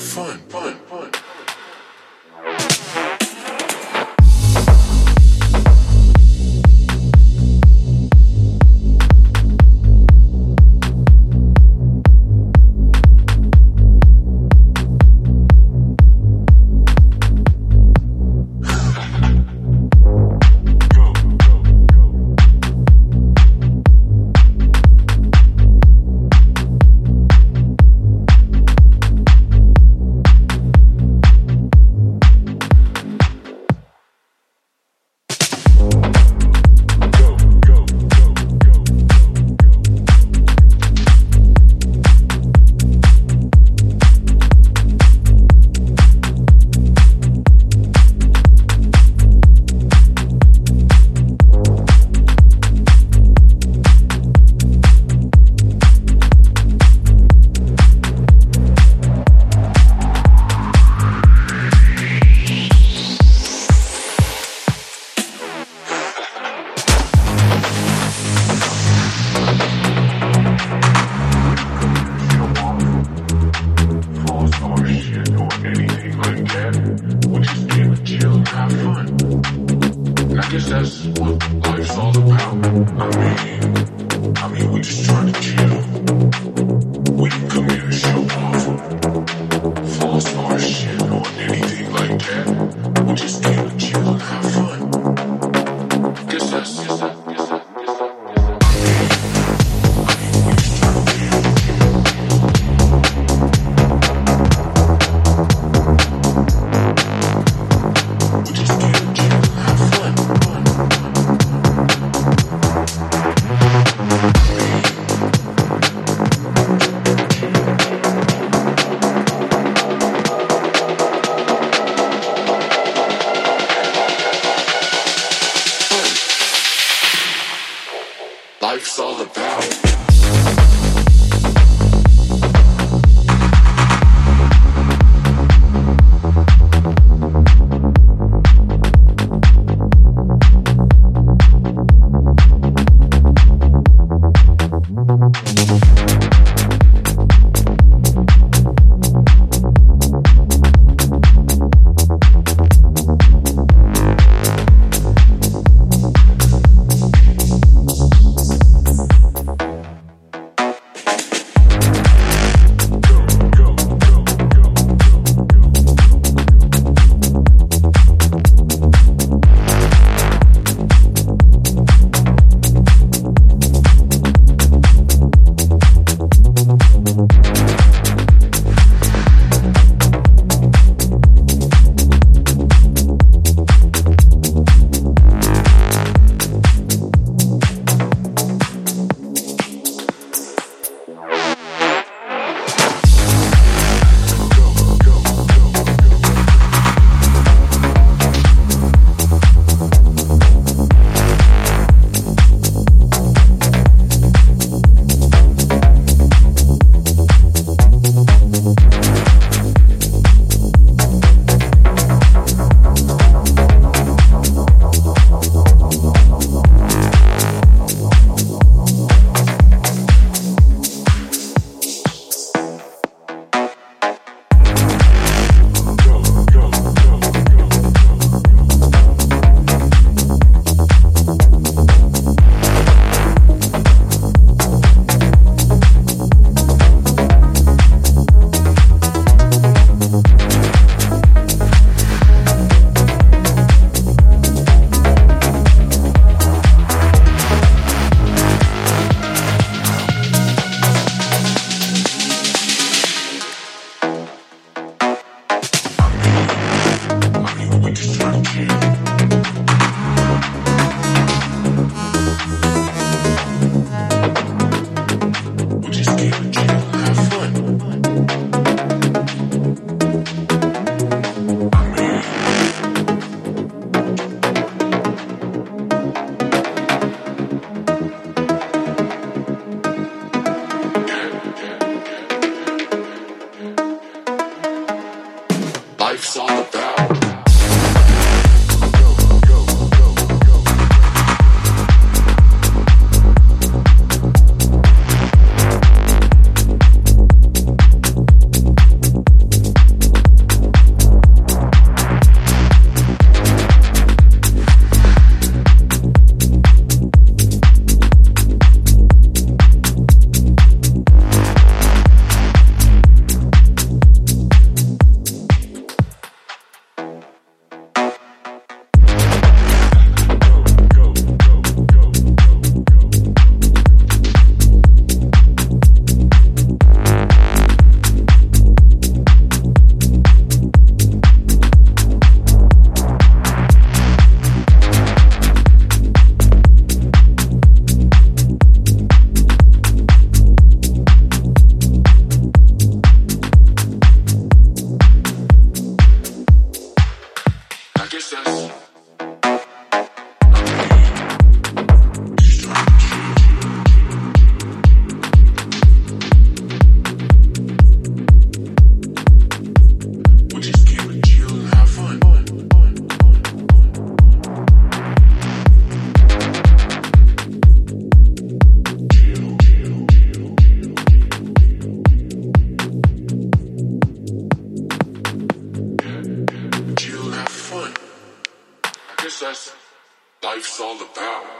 fun, fun. anything like that. We just being chill and have fun. And I guess that's what life's all about. I mean, I mean, we just trying to chill. Likes all about. Kiss us. Life's all about.